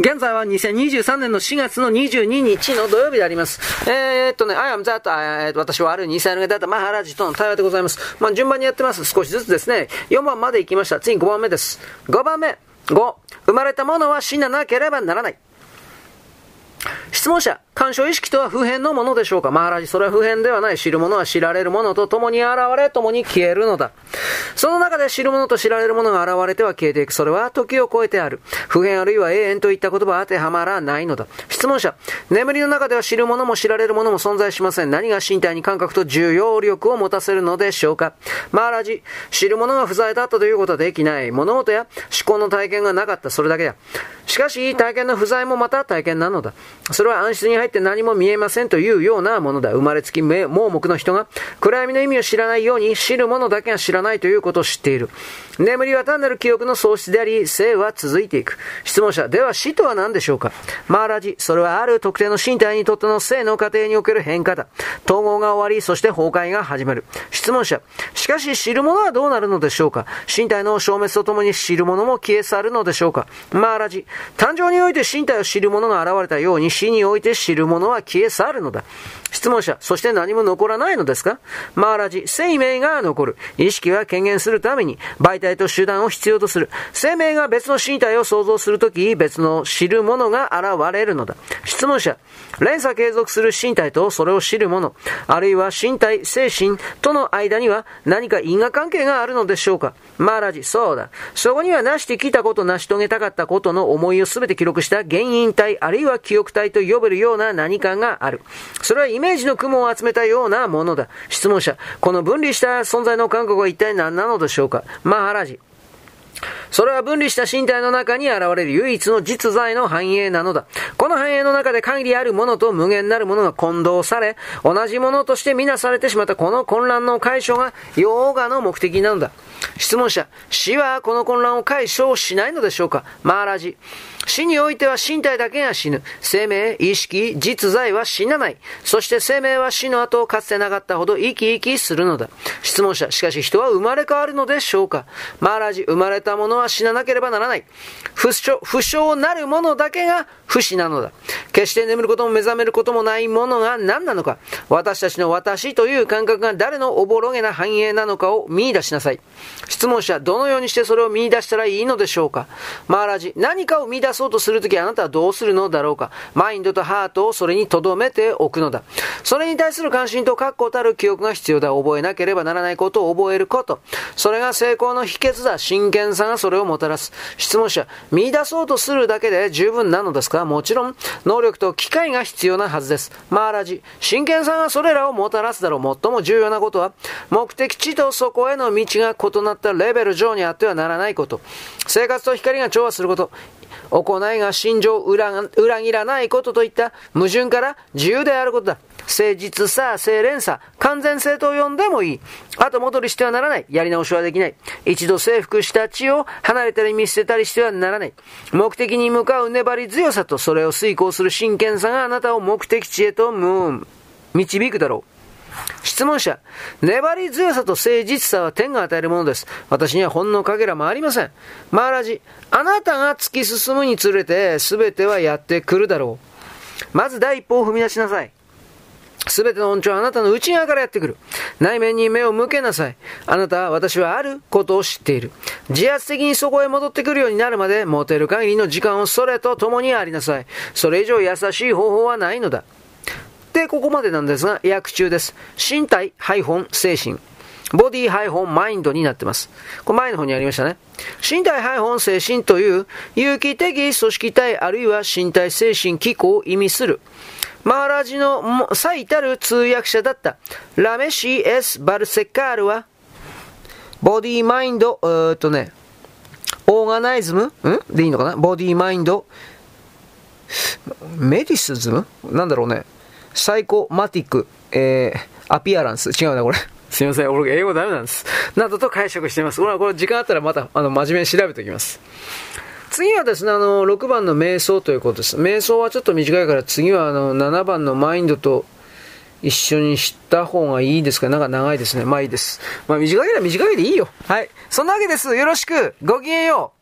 現在は2023年の4月の22日の土曜日であります。えー、っとね、I am that, I, 私はある2歳の方、マハラジとの対話でございます。まあ、順番にやってます。少しずつですね。4番まで行きました。次5番目です。5番目。5。生まれたものは死ななければならない。質問者、干渉意識とは普遍のものでしょうか？マハラジ、それは普遍ではない。知るものは知られるものと共に現れ、共に消えるのだ。その中で知るものと知られるものが現れては消えていく。それは時を超えてある。普遍あるいは永遠といった言葉は当てはまらないのだ。質問者、眠りの中では知るものも知られるものも存在しません。何が身体に感覚と重要力を持たせるのでしょうか？マハラジ、知るものが不在だったということはできない。物事や思考の体験がなかった。それだけだ。しかし、体験の不在もまた体験なのだ。それは暗室に入って何も見えませんというようなものだ。生まれつき盲目の人が暗闇の意味を知らないように知るものだけが知らないということを知っている。眠りは単なる記憶の喪失であり、生は続いていく。質問者、では死とは何でしょうか？マーラジ、それはある特定の身体にとっての生の過程における変化だ。統合が終わり、そして崩壊が始まる。質問者、しかし知るものはどうなるのでしょうか？身体の消滅とともに知るものも消え去るのでしょうか？マーラジ、誕生において身体を知るものが現れたように死において知るものは消え去るのだ。質問者、そして何も残らないのですか？マーラジ、生命が残る。意識は権限するために、媒体と手段を必要とする。生命が別の身体を創造するとき、別の知るものが現れるのだ。質問者、連鎖継続する身体とそれを知るもの、あるいは身体、精神との間には何か因果関係があるのでしょうかマーラジ、そうだ。そこには成してきたこと、成し遂げたかったことの思いをすべて記録した原因体、あるいは記憶体と呼べるような何かがある。それはイメージの雲を集めたようなものだ。質問者、この分離した存在の感覚は一体何なのでしょうかマハラジ。それは分離した身体の中に現れる唯一の実在の繁栄なのだ。この繁栄の中で限りあるものと無限なるものが混同され、同じものとしてみなされてしまったこの混乱の解消がヨーガの目的なのだ。質問者、死はこの混乱を解消しないのでしょうか？マーラジ。死においては身体だけが死ぬ。生命、意識、実在は死なない。そして生命は死の後かつてなかったほど生き生きするのだ。質問者、しかし人は生まれ変わるのでしょうか？マーラジ、生まれたものは死ななければならない。不詳、不詳なるものだけが不死なのだ。決して眠ることも目覚めることもないものが何なのか？私たちの私という感覚が誰のおぼろげな繁栄なのかを見出しなさい。質問者、どのようにしてそれを見出したらいいのでしょうか？マーラジ、何かを見出そうとするときあなたはどうするのだろうかマインドとハートをそれに留めておくのだ。それに対する関心と確固たる記憶が必要だ。覚えなければならないことを覚えること。それが成功の秘訣だ。真剣さがそれをもたらす。質問者、見出そうとするだけで十分なのですか？もちろん、能力と機会が必要なはずです。マーラジ、真剣さがそれらをもたらすだろう。最も重要なことは、目的地とそこへの道が異なったレベル上にあってはならないこと。生活と光が調和すること。行いが心情を裏切らないことといった矛盾から自由であることだ。誠実さ、清廉さ、完全性と呼んでもいい。後戻りしてはならない。やり直しはできない。一度征服した地を離れたり見捨てたりしてはならない。目的に向かう粘り強さとそれを遂行する真剣さがあなたを目的地へと導くだろう。質問者、粘り強さと誠実さは天が与えるものです。私にはほんのかけらもありません。マーラジ、あなたが突き進むにつれて全てはやってくるだろう。まず第一歩を踏み出しなさい。すべての恩寵はあなたの内側からやってくる。内面に目を向けなさい。あなたは私はあることを知っている。自発的にそこへ戻ってくるようになるまで持てる限りの時間をそれと共にありなさい。それ以上優しい方法はないのだ。で、ここまでなんですが、訳中です。身体、精神。ボディマインドになってます。これ前の方にありましたね。身体精神という有機的組織体あるいは身体精神機構を意味する。マーラジの最たる通訳者だったラメシー・エス・バルセカールは、ボディマインド、え、っとね、オーガナイズム？ん？でいいのかな？ボディマインド、メディスズム？なんだろうね。サイコマティック、えー、アピアランス。違うな、これ。すいません。俺、英語ダメなんです。などと解釈しています。俺はこれ時間あったらまた、あの、真面目に調べておきます。次はですね、あの、6番の瞑想ということです。瞑想はちょっと短いから、次はあの、7番のマインドと一緒にした方がいいですか？なんか長いですね。まあいいです。まあ短いなら短いでいいよ。はい。そんなわけです。よろしく。ごきげんよう。